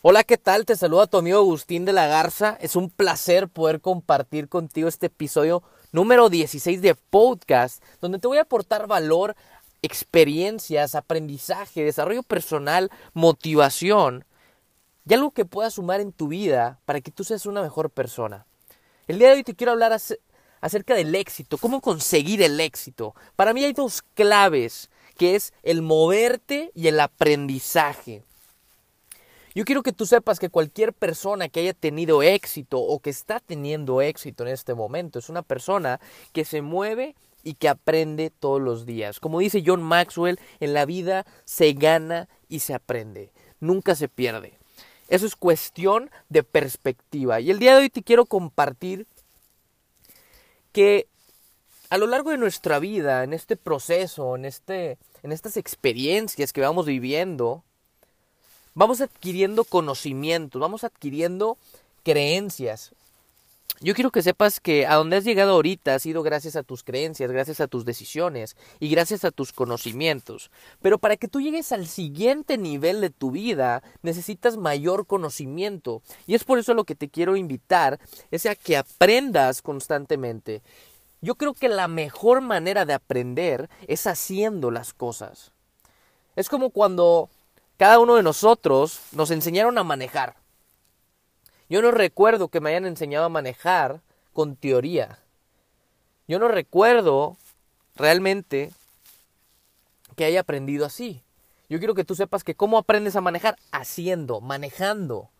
Hola, ¿qué tal? Te saluda tu amigo Agustín de la Garza. Es un placer poder compartir contigo este episodio número 16 de podcast, donde te voy a aportar valor, experiencias, aprendizaje, desarrollo personal, motivación y algo que puedas sumar en tu vida para que tú seas una mejor persona. El día de hoy te quiero hablar acerca del éxito, cómo conseguir el éxito. Para mí hay dos claves, que es el moverte y el aprendizaje. Yo quiero que tú sepas que cualquier persona que haya tenido éxito o que está teniendo éxito en este momento es una persona que se mueve y que aprende todos los días. Como dice John Maxwell, en la vida se gana y se aprende, nunca se pierde. Eso es cuestión de perspectiva. Y el día de hoy te quiero compartir que a lo largo de nuestra vida, en este proceso, en, este, en estas experiencias que vamos viviendo, vamos adquiriendo conocimientos, vamos adquiriendo creencias. Yo quiero que sepas que a donde has llegado ahorita ha sido gracias a tus creencias, gracias a tus decisiones y gracias a tus conocimientos. Pero para que tú llegues al siguiente nivel de tu vida necesitas mayor conocimiento. Y es por eso lo que te quiero invitar es a que aprendas constantemente. Yo creo que la mejor manera de aprender es haciendo las cosas. Es como cuando cada uno de nosotros nos enseñaron a manejar. Yo no recuerdo que me hayan enseñado a manejar con teoría. Yo no recuerdo realmente que haya aprendido así. Yo quiero que tú sepas que cómo aprendes a manejar haciendo, manejando.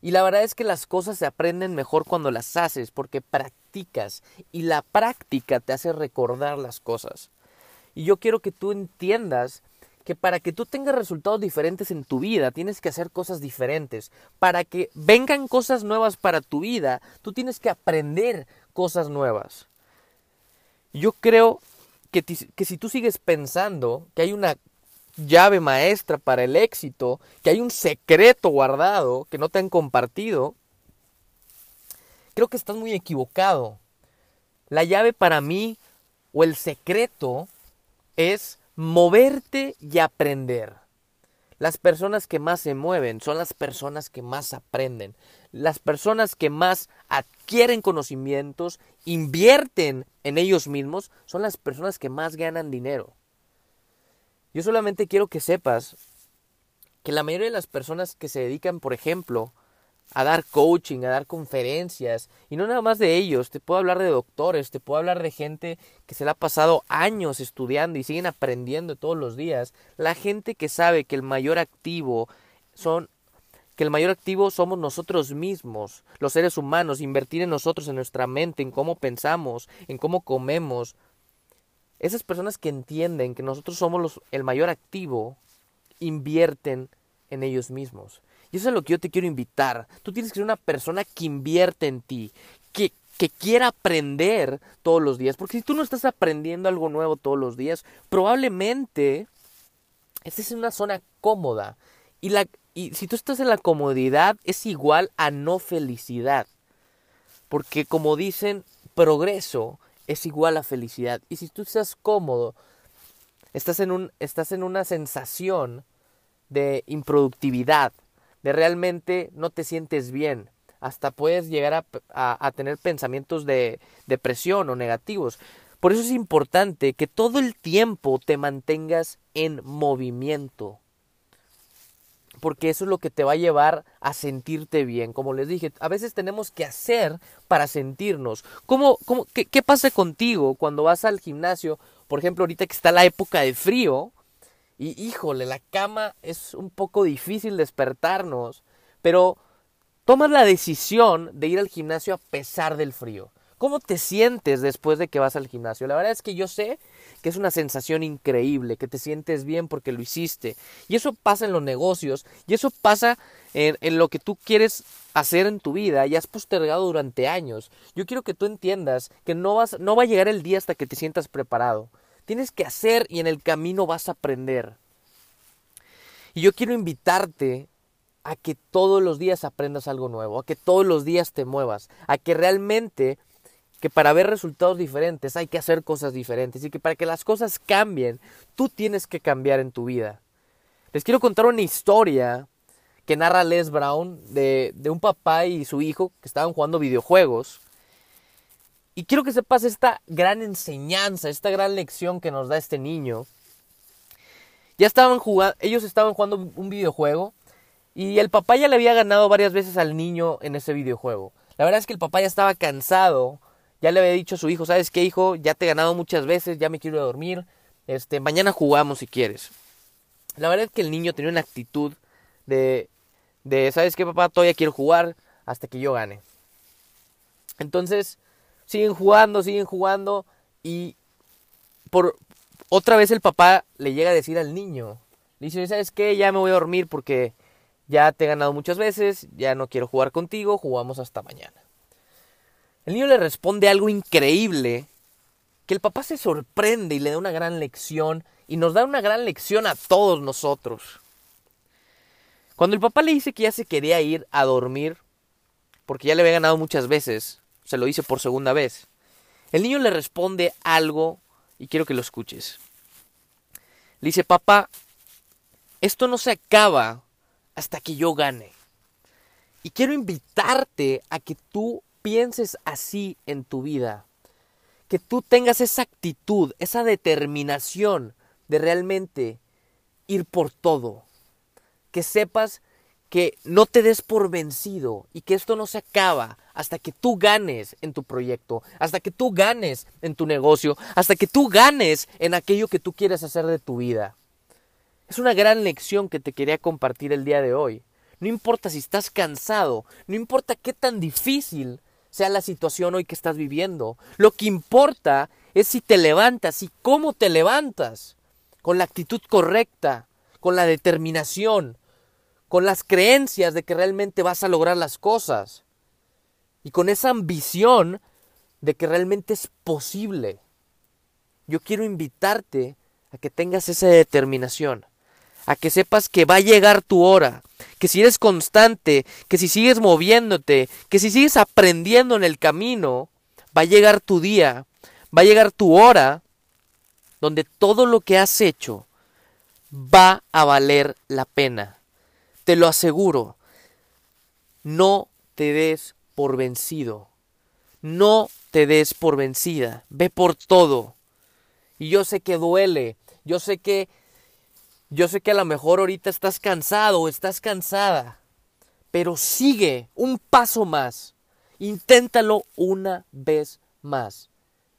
Y la verdad es que las cosas se aprenden mejor cuando las haces porque practicas y la práctica te hace recordar las cosas. Y yo quiero que tú entiendas que para que tú tengas resultados diferentes en tu vida, tienes que hacer cosas diferentes. Para que vengan cosas nuevas para tu vida, tú tienes que aprender cosas nuevas. Yo creo que, que si tú sigues pensando que hay una llave maestra para el éxito, que hay un secreto guardado que no te han compartido, creo que estás muy equivocado. La llave para mí o el secreto es moverte y aprender. Las personas que más se mueven son las personas que más aprenden. Las personas que más adquieren conocimientos, invierten en ellos mismos, son las personas que más ganan dinero. Yo solamente quiero que sepas que la mayoría de las personas que se dedican, por ejemplo, a dar coaching, a dar conferencias. Y no nada más de ellos, te puedo hablar de doctores, te puedo hablar de gente que se le ha pasado años estudiando y siguen aprendiendo todos los días. La gente que sabe que el mayor activo son que el mayor activo somos nosotros mismos, los seres humanos, invertir en nosotros, en nuestra mente, en cómo pensamos, en cómo comemos. Esas personas que entienden que nosotros somos el mayor activo, invierten en ellos mismos. Y eso es lo que yo te quiero invitar. Tú tienes que ser una persona que invierte en ti, que, que quiera aprender todos los días. Porque si tú no estás aprendiendo algo nuevo todos los días, probablemente estés en una zona cómoda. Y, la, y si tú estás en la comodidad, es igual a no felicidad. Porque como dicen, progreso es igual a felicidad. Y si tú estás cómodo, estás en, un, estás en una sensación de improductividad, de realmente no te sientes bien. Hasta puedes llegar a, tener pensamientos de depresión o negativos. Por eso es importante que todo el tiempo te mantengas en movimiento. Porque eso es lo que te va a llevar a sentirte bien. Como les dije, a veces tenemos que hacer para sentirnos. ¿Cómo, cómo, qué, ¿Qué pasa contigo cuando vas al gimnasio? Por ejemplo, ahorita que está la época de frío, y híjole, la cama es un poco difícil despertarnos, pero tomas la decisión de ir al gimnasio a pesar del frío. ¿Cómo te sientes después de que vas al gimnasio? La verdad es que yo sé que es una sensación increíble, que te sientes bien porque lo hiciste. Y eso pasa en los negocios, y eso pasa en, lo que tú quieres hacer en tu vida y has postergado durante años. Yo quiero que tú entiendas que no, vas, no va a llegar el día hasta que te sientas preparado. Tienes que hacer y en el camino vas a aprender. Y yo quiero invitarte a que todos los días aprendas algo nuevo, a que todos los días te muevas, a que realmente que para ver resultados diferentes hay que hacer cosas diferentes y que para que las cosas cambien, tú tienes que cambiar en tu vida. Les quiero contar una historia que narra Les Brown de, de un papá y su hijo que estaban jugando videojuegos. Y quiero que sepas esta gran enseñanza, esta gran lección que nos da este niño. Ya estaban jugando, ellos estaban jugando un videojuego y el papá ya le había ganado varias veces al niño en ese videojuego. La verdad es que el papá ya estaba cansado, ya le había dicho a su hijo, ¿sabes qué hijo? Ya te he ganado muchas veces, ya me quiero dormir, este, mañana jugamos si quieres. La verdad es que el niño tenía una actitud de, de, ¿sabes qué papá? Todavía quiero jugar hasta que yo gane. Entonces, siguen jugando, siguen jugando y por otra vez el papá le llega a decir al niño, le dice, ¿sabes qué? Ya me voy a dormir porque ya te he ganado muchas veces, ya no quiero jugar contigo, jugamos hasta mañana. El niño le responde algo increíble, que el papá se sorprende y le da una gran lección y nos da una gran lección a todos nosotros. Cuando el papá le dice que ya se quería ir a dormir, porque ya le había ganado muchas veces, se lo dice por segunda vez. El niño le responde algo y quiero que lo escuches. Le dice, papá, esto no se acaba hasta que yo gane. Y quiero invitarte a que tú pienses así en tu vida. Que tú tengas esa actitud, esa determinación de realmente ir por todo. Que sepas que no te des por vencido y que esto no se acaba hasta que tú ganes en tu proyecto, hasta que tú ganes en tu negocio, hasta que tú ganes en aquello que tú quieres hacer de tu vida. Es una gran lección que te quería compartir el día de hoy. No importa si estás cansado, no importa qué tan difícil sea la situación hoy que estás viviendo. Lo que importa es si te levantas y cómo te levantas. Con la actitud correcta, con la determinación, con las creencias de que realmente vas a lograr las cosas y con esa ambición de que realmente es posible. Yo quiero invitarte a que tengas esa determinación, a que sepas que va a llegar tu hora, que si eres constante, que si sigues moviéndote, que si sigues aprendiendo en el camino, va a llegar tu día, va a llegar tu hora, donde todo lo que has hecho va a valer la pena. Te lo aseguro. No te des por vencido. No te des por vencida. Ve por todo. Y yo sé que duele. Yo sé que yo sé que a lo mejor ahorita estás cansado o estás cansada. Pero sigue un paso más. Inténtalo una vez más.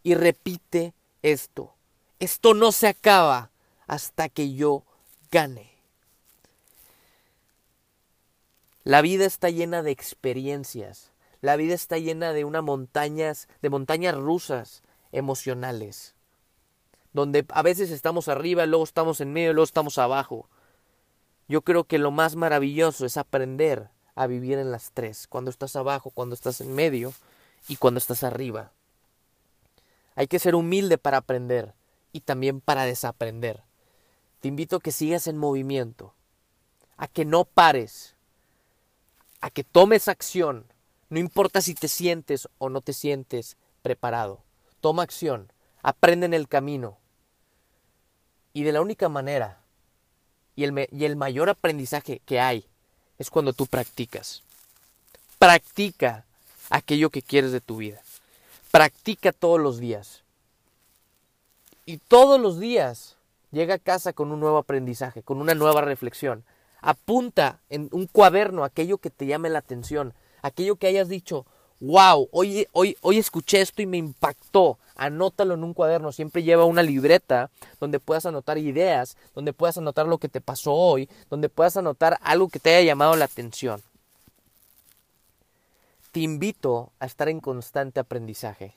Y repite esto. Esto no se acaba hasta que yo gane. La vida está llena de experiencias. La vida está llena de una montañas, de montañas rusas emocionales. Donde a veces estamos arriba, luego estamos en medio, luego estamos abajo. Yo creo que lo más maravilloso es aprender a vivir en las tres, cuando estás abajo, cuando estás en medio y cuando estás arriba. Hay que ser humilde para aprender y también para desaprender. Te invito a que sigas en movimiento, a que no pares, a que tomes acción. No importa si te sientes o no te sientes preparado. Toma acción, aprende en el camino. Y de la única manera y el, y el mayor aprendizaje que hay es cuando tú practicas. Practica aquello que quieres de tu vida. Practica todos los días. Y todos los días llega a casa con un nuevo aprendizaje, con una nueva reflexión. Apunta en un cuaderno aquello que te llame la atención, aquello que hayas dicho, wow, hoy, hoy, hoy escuché esto y me impactó. Anótalo en un cuaderno, siempre lleva una libreta donde puedas anotar ideas, donde puedas anotar lo que te pasó hoy, donde puedas anotar algo que te haya llamado la atención. Te invito a estar en constante aprendizaje.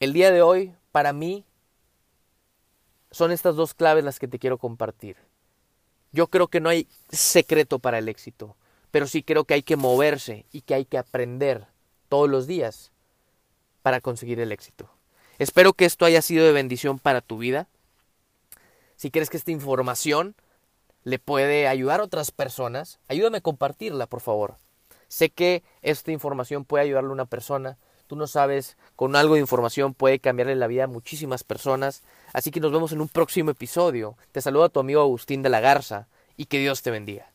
El día de hoy, para mí, son estas dos claves las que te quiero compartir. Yo creo que no hay secreto para el éxito, pero sí creo que hay que moverse y que hay que aprender todos los días para conseguir el éxito. Espero que esto haya sido de bendición para tu vida. Si crees que esta información le puede ayudar a otras personas, ayúdame a compartirla, por favor. Sé que esta información puede ayudarle a una persona. Tú no sabes, con algo de información puede cambiarle la vida a muchísimas personas. Así que nos vemos en un próximo episodio. Te saluda tu amigo Agustín de la Garza y que Dios te bendiga.